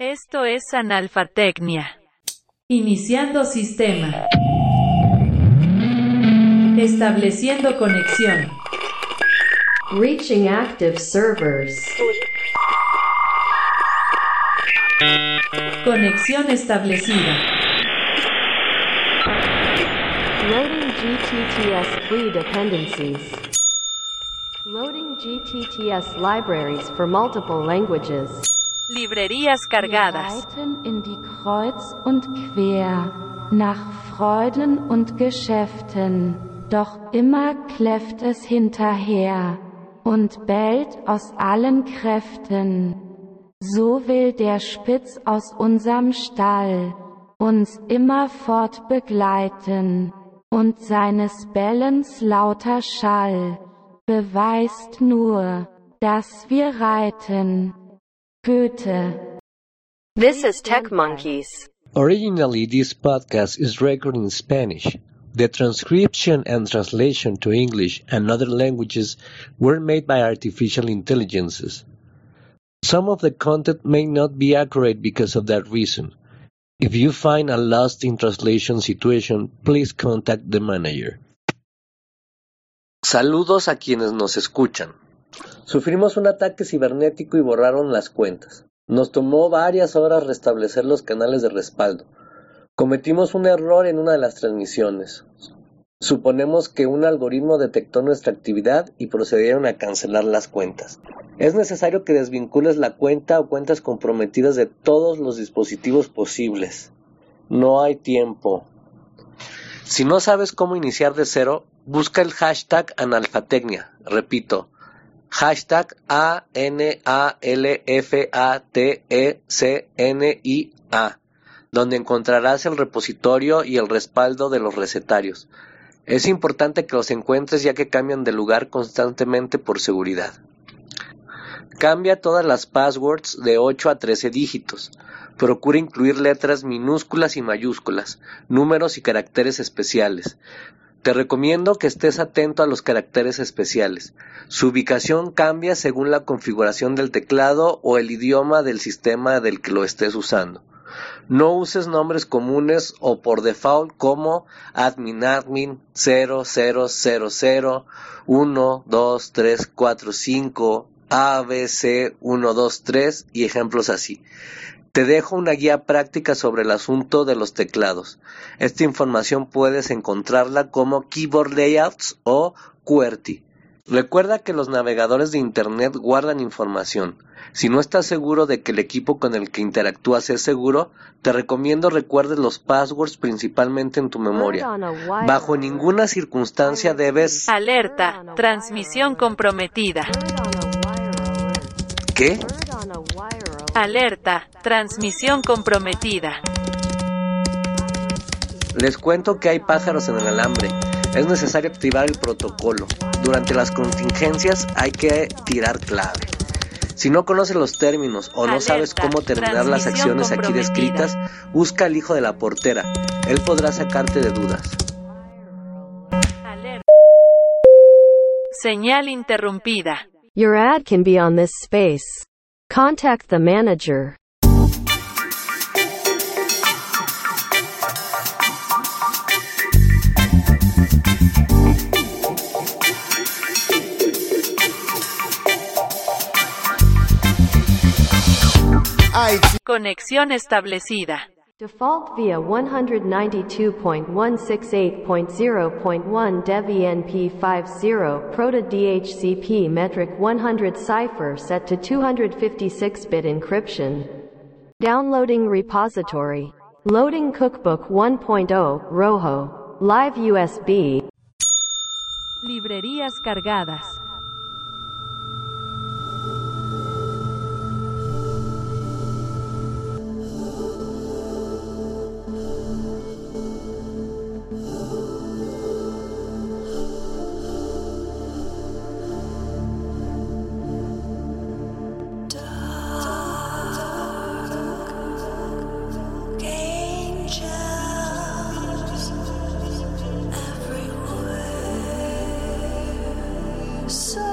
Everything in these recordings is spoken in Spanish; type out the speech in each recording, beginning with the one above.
Esto es analfatecnia. Iniciando sistema. Estableciendo conexión. Reaching active servers. Conexión establecida. Loading GTTS free dependencies. Loading GTTS libraries for multiple languages. Librerías cargadas. reiten in die Kreuz und Quer, nach Freuden und Geschäften, doch immer kläfft es hinterher und bellt aus allen Kräften. So will der Spitz aus unserem Stall uns immerfort begleiten, und seines Bellens lauter Schall beweist nur, dass wir reiten. Goethe This is Tech Monkeys. Originally, this podcast is recorded in Spanish. The transcription and translation to English and other languages were made by artificial intelligences. Some of the content may not be accurate because of that reason. If you find a lost in translation situation, please contact the manager. Saludos a quienes nos escuchan. Sufrimos un ataque cibernético y borraron las cuentas. Nos tomó varias horas restablecer los canales de respaldo. Cometimos un error en una de las transmisiones. Suponemos que un algoritmo detectó nuestra actividad y procedieron a cancelar las cuentas. Es necesario que desvincules la cuenta o cuentas comprometidas de todos los dispositivos posibles. No hay tiempo. Si no sabes cómo iniciar de cero, busca el hashtag analfatecnia. Repito, hashtag A-N-A-L-F-A-T-E-C-N-I-A, donde encontrarás el repositorio y el respaldo de los recetarios. Es importante que los encuentres ya que cambian de lugar constantemente por seguridad. Cambia todas las passwords de 8 a 13 dígitos. Procura incluir letras minúsculas y mayúsculas, números y caracteres especiales. Te recomiendo que estés atento a los caracteres especiales. Su ubicación cambia según la configuración del teclado o el idioma del sistema del que lo estés usando. No uses nombres comunes o por default como adminadmin 0000 1 2 3 4 5 ABC 123 y ejemplos así. Te dejo una guía práctica sobre el asunto de los teclados. Esta información puedes encontrarla como Keyboard Layouts o QWERTY. Recuerda que los navegadores de Internet guardan información. Si no estás seguro de que el equipo con el que interactúas es seguro, te recomiendo recuerdes los passwords principalmente en tu memoria. Bajo ninguna circunstancia debes... Alerta. Transmisión comprometida. ¿Qué? Alerta. Transmisión comprometida. Les cuento que hay pájaros en el alambre. Es necesario activar el protocolo. Durante las contingencias hay que tirar clave. Si no conoces los términos o no Alerta, sabes cómo terminar las acciones aquí descritas, busca al hijo de la portera. Él podrá sacarte de dudas. Alerta. Señal interrumpida. Your ad can be on this space. Contact the manager. Conexión establecida. Default via 192.168.0.1 DeVNP50 Proto DHCP metric 100 cipher set to 256-bit encryption. Downloading repository. Loading cookbook 1.0 Rojo. Live USB. Librerías cargadas. so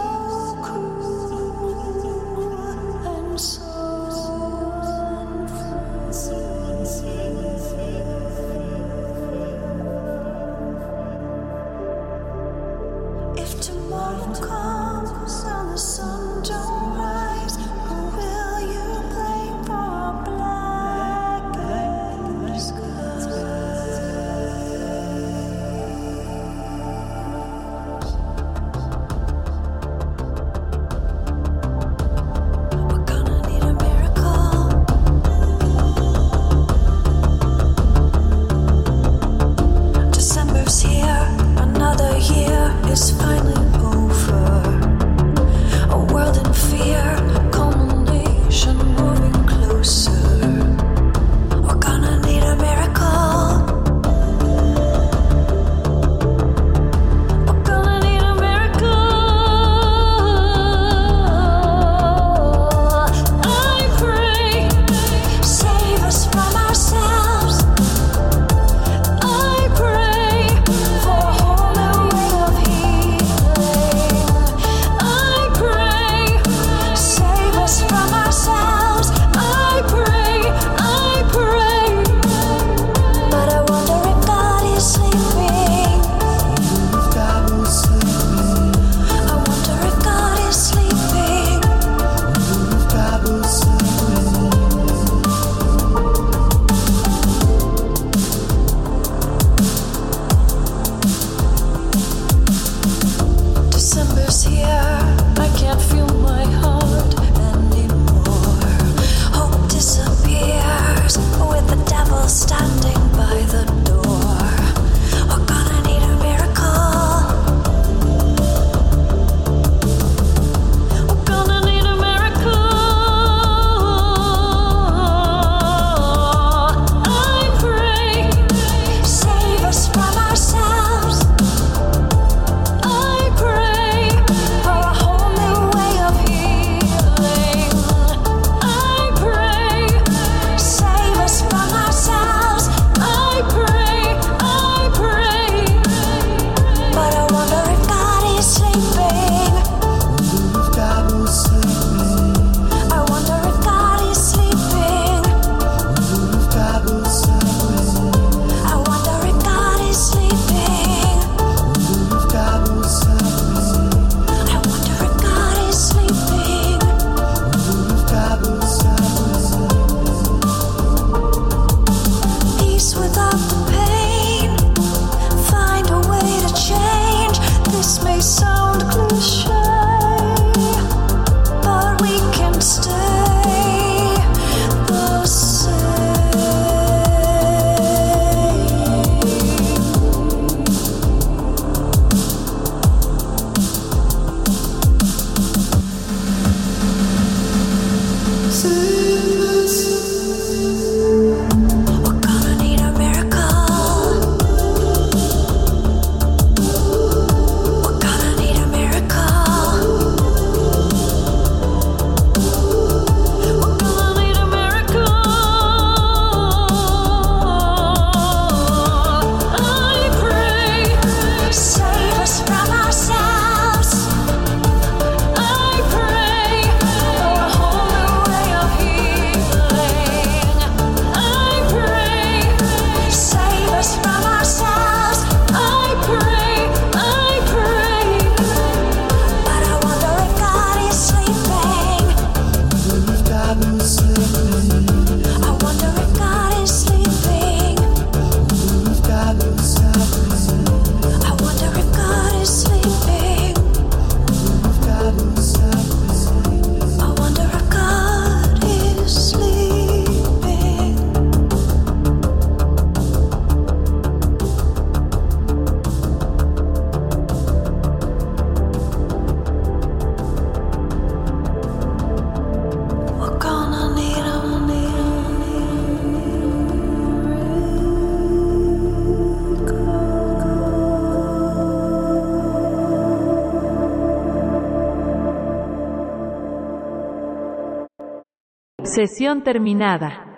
Sesión terminada.